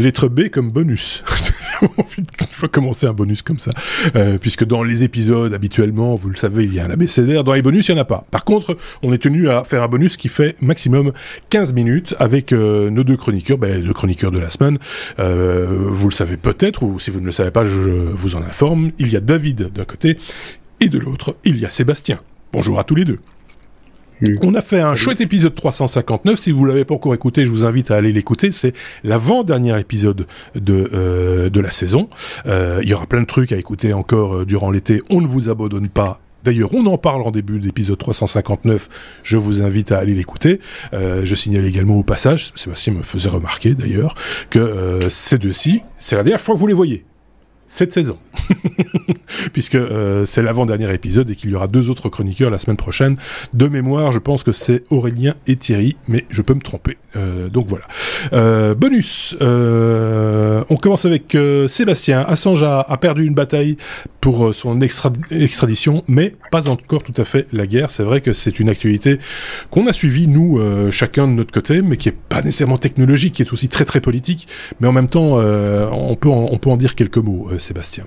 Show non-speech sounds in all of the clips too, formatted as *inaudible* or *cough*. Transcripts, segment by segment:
Lettre B comme bonus. *laughs* Il faut commencer un bonus comme ça. Euh, puisque dans les épisodes, habituellement, vous le savez, il y a un abécédaire. Dans les bonus, il n'y en a pas. Par contre, on est tenu à faire un bonus qui fait maximum 15 minutes avec euh, nos deux chroniqueurs, ben, les deux chroniqueurs de la semaine. Euh, vous le savez peut-être, ou si vous ne le savez pas, je vous en informe. Il y a David d'un côté, et de l'autre, il y a Sébastien. Bonjour à tous les deux. On a fait un chouette épisode 359. Si vous l'avez pas encore écouté, je vous invite à aller l'écouter. C'est l'avant-dernier épisode de euh, de la saison. Euh, il y aura plein de trucs à écouter encore euh, durant l'été. On ne vous abandonne pas. D'ailleurs, on en parle en début d'épisode 359. Je vous invite à aller l'écouter. je signale également au passage, Sébastien me faisait remarquer d'ailleurs, que ces deux-ci, c'est la dernière fois que vous les voyez cette saison, *laughs* puisque euh, c'est l'avant-dernier épisode et qu'il y aura deux autres chroniqueurs la semaine prochaine. De mémoire, je pense que c'est Aurélien et Thierry, mais je peux me tromper. Euh, donc voilà. Euh, bonus, on commence avec Sébastien. Assange a, a, perdu une bataille pour son extradition, mais pas encore tout à fait la guerre. C'est vrai que c'est une actualité qu'on a suivie, nous, chacun de notre côté, mais qui est pas nécessairement technologique, qui est aussi très très politique, mais en même temps, on, peut on peut en dire quelques mots. Sébastien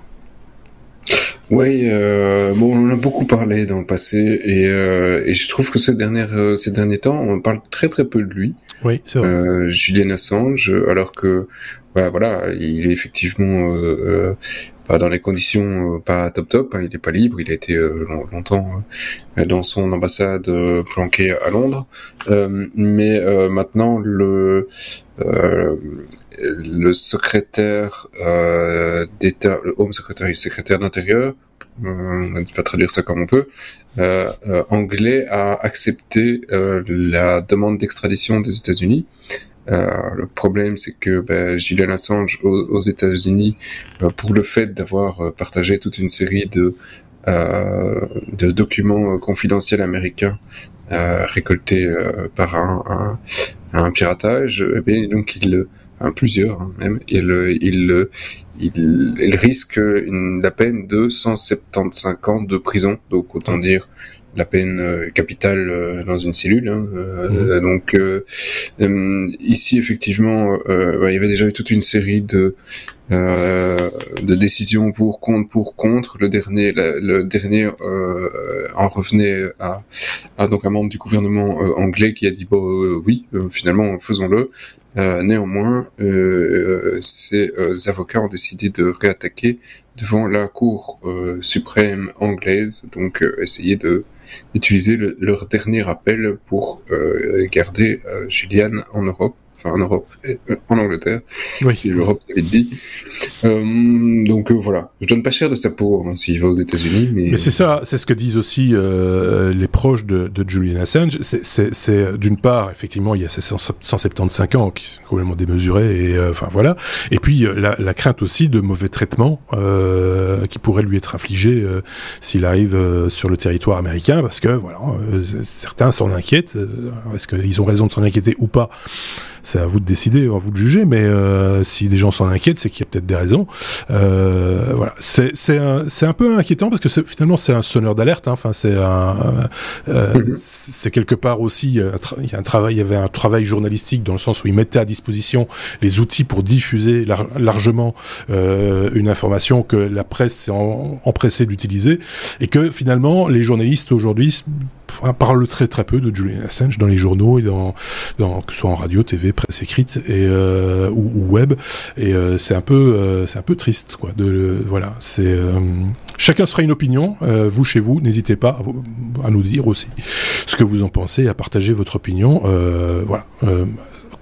oui, euh, bon, on en a beaucoup parlé dans le passé et, euh, et je trouve que ces dernières, euh, ces derniers temps, on parle très très peu de lui. Oui, c'est vrai. Euh, Julian Assange, alors que, bah, voilà, il est effectivement euh, dans les conditions pas top top. Hein, il est pas libre. Il a été longtemps dans son ambassade planquée à Londres, mais maintenant le le secrétaire euh, d'État, le Home Secretary, le secrétaire d'intérieur, euh, on ne pas traduire ça comme on peut, euh, euh anglais a accepté euh, la demande d'extradition des États-Unis. Le problème, c'est que ben, Julian Assange aux, aux États-Unis, pour le fait d'avoir partagé toute une série de, de documents confidentiels américains récoltés par un, un, un piratage, eh bien, donc il plusieurs hein, même, il, il, il, risque une, la peine de 175 ans de prison, donc autant dire la peine euh, capitale euh, dans une cellule. Hein, euh, mmh. Donc ici effectivement, il y avait déjà eu toute une série de de décisions pour contre pour contre. Le dernier le dernier en revenait à, à, donc un membre du gouvernement anglais qui a dit bon oui finalement faisons-le. Euh, néanmoins, euh, ces euh, avocats ont décidé de réattaquer devant la Cour suprême anglaise, donc essayer de d'utiliser leur dernier appel pour garder Julian en Europe enfin en Europe, et, euh, en Angleterre, oui. si l'Europe avait dit. Euh, donc euh, voilà, je donne pas cher de sa peau hein, s'il va aux États-Unis, mais. Mais c'est ça, c'est ce que disent aussi les proches de, de Julian Assange. C'est d'une part, effectivement, il y a ces 175 ans qui sont complètement démesurés, et enfin voilà. Et puis la, la, crainte aussi de mauvais traitements qui pourraient lui être infligés s'il arrive sur le territoire américain, parce que voilà, certains s'en inquiètent. Est-ce qu'ils ont raison de s'en inquiéter ou pas? C'est à vous de décider, à vous de juger, mais euh, si des gens s'en inquiètent, c'est qu'il y a peut-être des raisons. Euh, voilà, c'est c'est un, un peu inquiétant parce que finalement c'est un sonneur d'alerte. Hein. Enfin, c'est un euh, mhm. c'est quelque part aussi il y a un travail, il y avait un travail journalistique dans le sens où il mettait à disposition les outils pour diffuser largement une information que la presse s'est empressée d'utiliser et que finalement les journalistes aujourd'hui parlent très très peu de Julian Assange dans les journaux et dans, que ce soit en radio, TV, presse écrite euh, ou, web. Et euh, c'est un peu euh, c'est un peu triste quoi de voilà. Chacun sera une opinion vous chez vous. N'hésitez pas à, à, nous dire aussi ce que vous en pensez à partager votre opinion voilà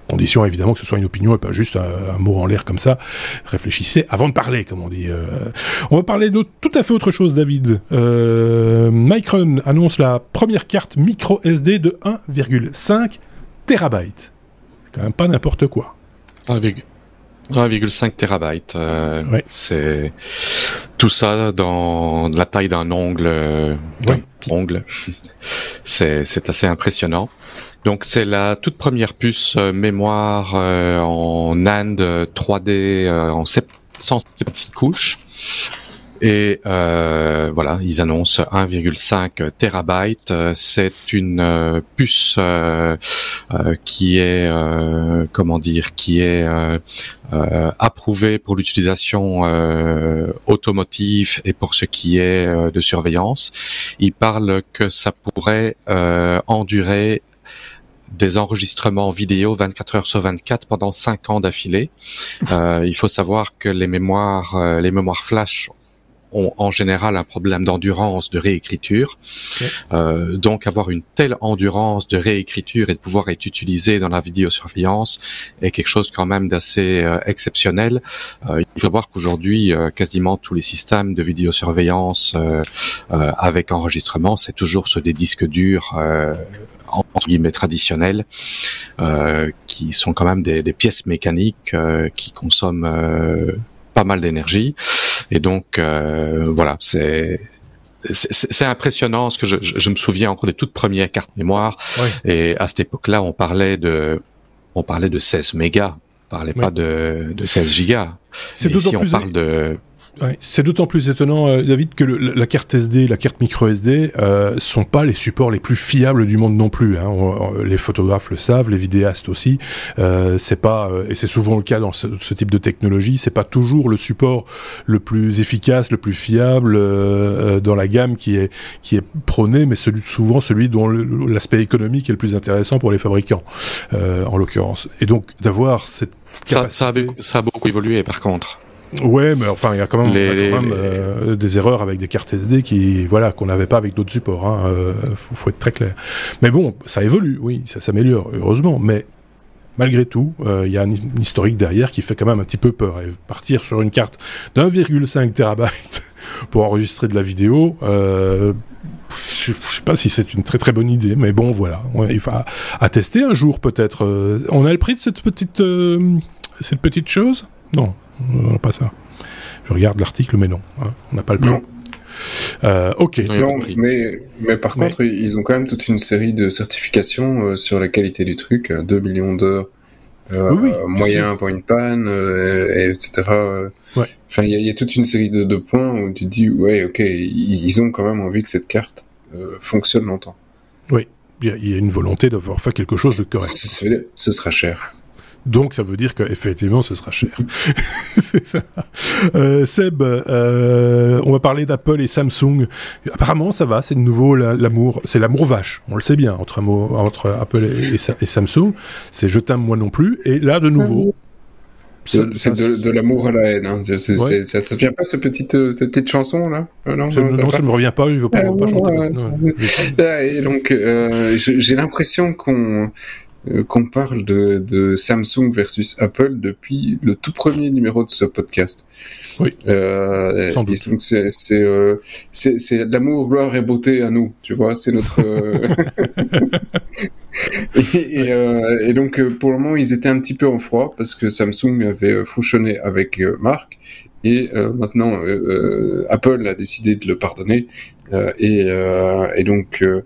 condition évidemment que ce soit une opinion et pas juste un, un mot en l'air comme ça. Réfléchissez avant de parler, comme on dit. Euh, on va parler de tout à fait autre chose, David. Euh, Micron annonce la première carte micro SD de 1,5 terabyte. C'est quand même pas n'importe quoi. 1,5 terabyte. Euh, ouais. C'est tout ça dans la taille d'un ongle. Euh, ouais. ongle. *laughs* c'est assez impressionnant. Donc c'est la toute première puce euh, mémoire euh, en NAND 3D euh, en 176 couches. Et euh, voilà, ils annoncent 1,5 terabyte. C'est une puce qui est, comment dire, qui est approuvée pour l'utilisation automotive et pour ce qui est de surveillance. Ils parlent que ça pourrait endurer des enregistrements vidéo 24 heures sur 24 pendant 5 ans d'affilée. Euh, il faut savoir que les mémoires, euh, les mémoires flash ont en général un problème d'endurance de réécriture. Euh, donc avoir une telle endurance de réécriture et de pouvoir être utilisé dans la vidéosurveillance est quelque chose quand même d'assez euh, exceptionnel. Euh, il faut voir qu'aujourd'hui, euh, quasiment tous les systèmes de vidéosurveillance avec enregistrement, c'est toujours sur des disques durs entre guillemets traditionnels, euh, qui sont quand même des, des pièces mécaniques euh, qui consomment euh, pas mal d'énergie. Et donc euh, voilà, c'est c'est impressionnant ce que je, je, me souviens encore des toutes premières cartes mémoire. Et à cette époque-là, on parlait de on parlait de 16 mégas, on parlait pas de, de 16 gigas. C'est ici on parle de c'est d'autant plus étonnant, euh, David, que la carte SD, la carte micro SD, euh, sont pas les supports les plus fiables du monde non plus. Hein. les photographes le savent, les vidéastes aussi. Euh, c'est pas, euh, et c'est souvent le cas dans ce, type de technologie, c'est pas toujours le support le plus efficace, le plus fiable dans la gamme qui est qui est prôné, mais celui souvent celui dont l'aspect économique est le plus intéressant pour les fabricants, en l'occurrence. Et donc d'avoir cette ça, ça, ça a beaucoup évolué par contre. Ouais, mais enfin, il y a quand même, euh, des erreurs avec des cartes SD qui, voilà, qu'on n'avait pas avec d'autres supports. Hein, euh, faut, être très clair. Mais bon, ça évolue, oui, ça s'améliore, heureusement. Mais malgré tout, euh, il y a un, historique derrière qui fait quand même un petit peu peur. Et partir sur une carte d'1,5 terabyte *laughs* pour enregistrer de la vidéo, euh, je sais pas si c'est une très très bonne idée, mais bon, voilà, il faut à, tester un jour peut-être. on a le prix de cette petite cette petite chose? Non. Non, pas ça. Je regarde l'article, mais non, hein, on n'a pas le temps. Euh, ok. Non, mais, mais par contre, ils ont quand même toute une série de certifications euh, sur la qualité du truc, 2 euh, millions d'heures euh, oui, moyen pour une panne, etc. Ouais. Enfin, il y, a toute une série de, points où tu dis, ouais, ok, ils, ont quand même envie que cette carte fonctionne longtemps. Oui, il y, a une volonté d'avoir fait quelque chose de correct. ce sera cher. Donc ça veut dire qu'effectivement ce sera cher. *laughs* c'est ça. Euh, Seb, euh, on va parler d'Apple et Samsung. Apparemment ça va, c'est de nouveau l'amour, c'est l'amour vache, on le sait bien entre, entre Apple et, Samsung. C'est je t'aime moi non plus. Et là de nouveau. C'est de, l'amour à la haine. Hein. ça ne vient pas ce petite, euh, cette petite chanson là? Non, non, ça ne me revient pas. Il ne veut pas, pas chanter. et donc j'ai l'impression qu'on qu'on parle de, Samsung versus Apple depuis le tout premier numéro de ce podcast. Oui. Euh, euh, c'est c'est l'amour, gloire et beauté à nous, tu vois, c'est notre. *laughs* et, donc pour le moment ils étaient un petit peu en froid parce que Samsung avait fouchonné avec Marc et maintenant Apple a décidé de le pardonner euh, et, euh, et, donc euh,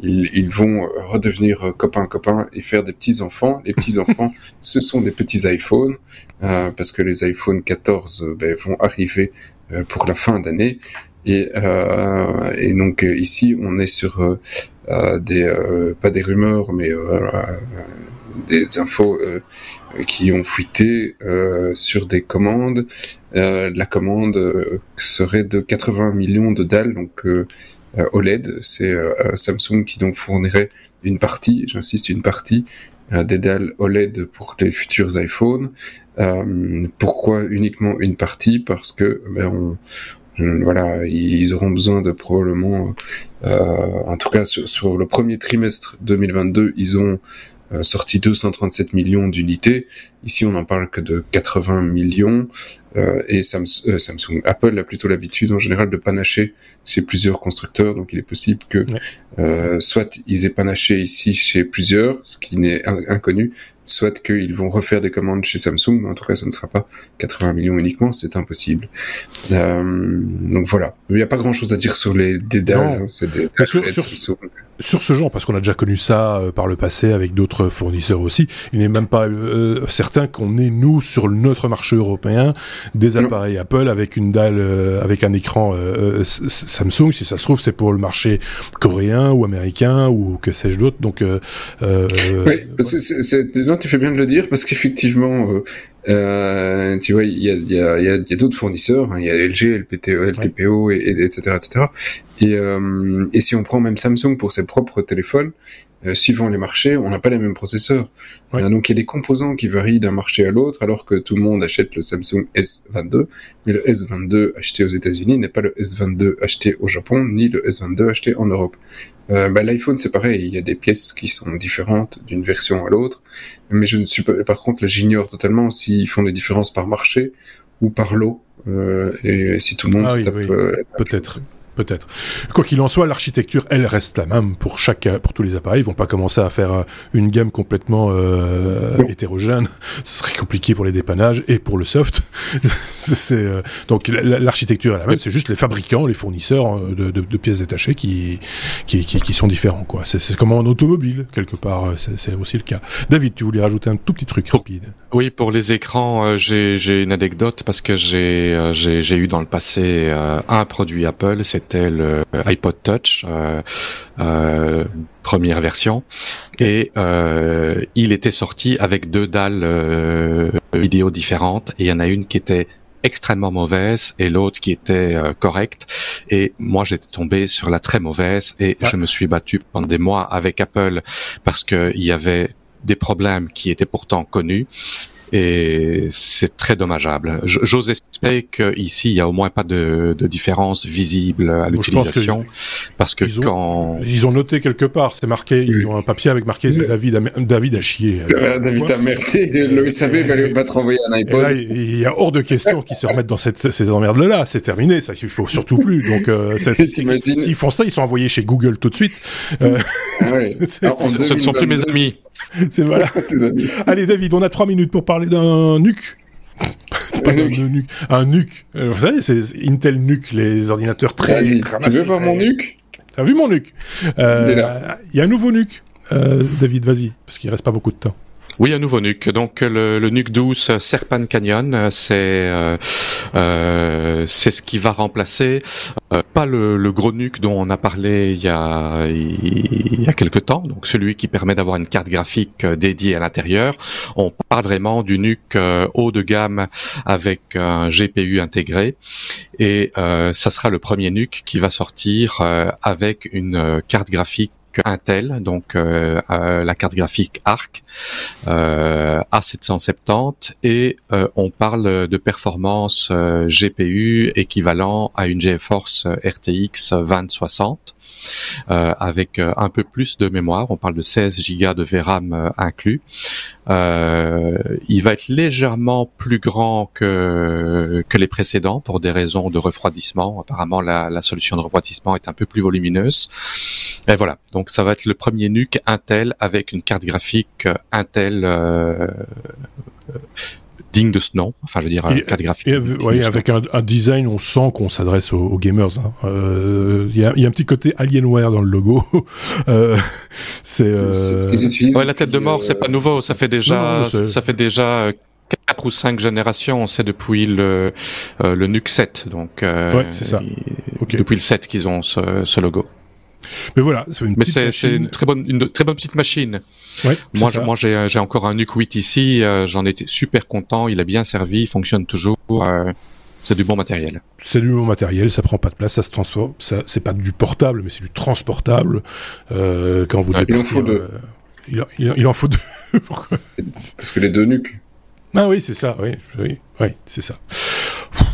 ils, ils, vont redevenir copains copains et faire des petits enfants. Les petits *laughs* enfants, ce sont des petits iPhones parce que les iPhone 14 ben, vont arriver pour la fin d'année. Et, et, donc ici, on est sur des pas des rumeurs, mais des infos qui ont fuité sur des commandes euh, la commande euh, serait de 80 millions de dalles, donc euh, OLED. C'est Samsung qui donc fournirait une partie, j'insiste, une partie des dalles OLED pour les futurs iPhones. pourquoi uniquement une partie? Parce que ben, on, voilà, ils auront besoin de probablement, en tout cas sur, le premier trimestre 2022, ils ont euh, sorti 237 millions d'unités. Ici, on n'en parle que de 80 millions. Euh, et euh, Samsung, Apple a plutôt l'habitude en général de panacher chez plusieurs constructeurs. Donc, il est possible que soit ils aient panaché ici chez plusieurs, ce qui n'est inconnu, soit qu'ils vont refaire des commandes chez Samsung. Mais en tout cas, ça ne sera pas 80 millions uniquement. C'est impossible. donc voilà. Il n'y a pas grand-chose à dire sur les dédales. Hein, des, Samsung sur ce genre, parce qu'on a déjà connu ça euh, par le passé avec d'autres fournisseurs aussi, il n'est même pas euh, certain qu'on ait nous sur notre marché européen des appareils Apple avec une dalle, avec un écran Samsung. Si ça se trouve, c'est pour le marché coréen ou américain ou que sais-je d'autre. Donc, oui, c'est, non, tu fais bien de le dire parce qu'effectivement, euh, tu vois, il y a, y a, y a, y a d'autres fournisseurs, hein. il y a LG, LPTO, LTPO, et, et, etc., etc. Et, euh, et si on prend même Samsung pour ses propres téléphones, euh, suivant les marchés, on n'a pas les mêmes processeurs. Euh, donc il y a des composants qui varient d'un marché à l'autre, alors que tout le monde achète le Samsung S22, mais le S22 acheté aux États-Unis n'est pas le S22 acheté au Japon, ni le S22 acheté en Europe. Euh, bah, L'iPhone c'est pareil, il y a des pièces qui sont différentes d'une version à l'autre, mais je ne suis pas. Par contre, là j'ignore totalement s'ils font des différences par marché ou par lot. Euh, et si tout le monde ah, tape, peut-être peut-être. Quoi qu'il en soit, l'architecture, elle reste la même pour chaque, pour tous les appareils. Ils vont pas commencer à faire euh, une gamme complètement euh, hétérogène. Ce serait compliqué pour les dépannages et pour le soft. *laughs* c'est euh, donc l'architecture est la même. C'est juste les fabricants, les fournisseurs de, de, de pièces détachées qui qui, qui, qui sont différents. Quoi. C'est, comme en automobile quelque part. C'est, aussi le cas. David, tu voulais rajouter un tout petit truc rapide. Oui, pour les écrans, j'ai, j'ai une anecdote parce que j'ai, j'ai eu dans le passé un produit Apple. C'était le iPod Touch euh, euh, première version. Et euh, il était sorti avec deux dalles vidéo différentes. Et il y en a une qui était extrêmement mauvaise et l'autre qui était correcte. Et moi j'étais tombé sur la très mauvaise et je me suis battu pendant des mois avec Apple parce que il y avait des problèmes qui étaient pourtant connus et c'est très dommageable. J'ose espérer qu'ici, il y a au moins pas de, de différence visible à l'utilisation, parce que ils quand... ils ont noté quelque part, c'est marqué, ils ont un papier avec marqué c'est David, David a chié. David a merdé, le SAV va te renvoyer un iPod. Là, il y a hors de question qu'ils se remettent dans cette, ces emmerdes-là, c'est terminé, ça, il faut surtout plus. Donc, euh, *laughs* s'ils font ça, ils sont envoyés chez Google tout de suite. Euh, ah ouais. *laughs* ce ne sont plus mes amis. C'est voilà. *laughs* Allez, David, on a trois minutes pour parler d'un *laughs* nuque. un nuque. Euh, vous savez, c'est Intel NUC, les ordinateurs très. Tu veux voir mon nuque? T'as vu mon nuque? Euh, Il y a un nouveau nuque. Euh, David, vas-y, parce qu'il reste pas beaucoup de temps. Oui, un nouveau nuque. Donc le, le nuque douce Serpan Canyon, c'est euh, euh, c'est ce qui va remplacer euh, pas le, le, gros nuque dont on a parlé il y a il y a quelque temps. Donc celui qui permet d'avoir une carte graphique euh, dédiée à l'intérieur. On parle vraiment du nuque euh, haut de gamme avec un GPU intégré et ça sera le premier nuque qui va sortir avec une carte graphique Intel, donc euh, euh, la carte graphique ARC euh, A770 et on parle de performance GPU équivalent à une GeForce RTX 2060 euh, avec euh, un peu plus de mémoire. On parle de 16 Go de VRAM euh, inclus. il va être légèrement plus grand que que les précédents pour des raisons de refroidissement. Apparemment, la, la solution de refroidissement est un peu plus volumineuse. Et voilà. Ça va être le premier NUC Intel avec une carte graphique Intel digne de ce nom. Enfin, je veux dire, cadre graphique. avec un, design, on sent qu'on s'adresse aux, gamers. Hein. Euh, il y, a, un petit côté Alienware dans le logo. *laughs* euh, c'est. Euh... Ouais, la tête de mort, c'est pas nouveau. Ça fait déjà, ça fait déjà quatre ou cinq générations, c'est depuis le euh, le NUC 7, donc euh, c'est ça. Depuis le 7 qu'ils ont ce, ce logo. Mais voilà, c'est une, Mais c'est, une très bonne, une très bonne petite machine. Ouais, moi, moi, j'ai, j'ai encore un NUC 8 ici. Euh, j'en étais super content. Il a bien servi, il fonctionne toujours. Euh, c'est du bon matériel. C'est du bon matériel, ça prend pas de place, ça se transforme. Ça, c'est pas du portable, mais c'est du transportable. Euh, quand vous ah, il en faut deux. Euh, il, il, il, en faut deux. *laughs* Parce que les deux nuques. Ah oui, c'est ça. Oui, oui, oui, c'est ça. Oh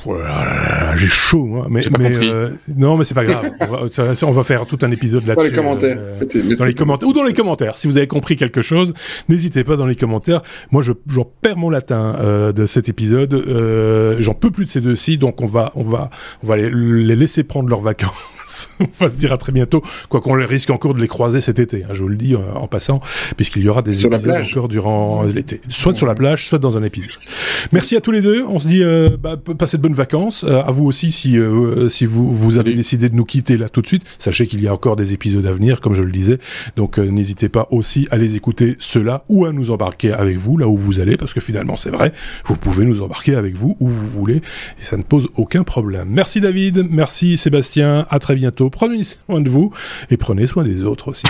j'ai chaud, moi. Mais, mais euh, non, mais c'est pas grave. on, va, on, va, faire tout un épisode là-dessus. Dans les commentaires. Euh, dans les commentaires ou dans les commentaires. Si vous avez compris quelque chose, n'hésitez pas dans les commentaires. Moi, je, j'en perds mon latin euh, de cet épisode. Euh, j'en peux plus de ces deux-ci, donc on va, on va, on va les, les laisser prendre leurs vacances. *laughs* on va se dire à très bientôt, quoi qu'on risque encore de les croiser cet été, hein, je vous le dis en passant, puisqu'il y aura des sur épisodes encore durant l'été, soit sur la plage, soit dans un épisode. Merci à tous les deux. On se dit bah, passez de bonnes vacances. à vous aussi si si vous vous avez décidé de nous quitter là tout de suite. Sachez qu'il y a encore des épisodes à venir, comme je le disais. Donc n'hésitez pas aussi à les écouter ceux-là ou à nous embarquer avec vous là où vous allez, parce que finalement c'est vrai, vous pouvez nous embarquer avec vous où vous voulez, et ça ne pose aucun problème. Merci David, merci Sébastien, à très bientôt, prenez soin de vous et prenez soin des autres aussi.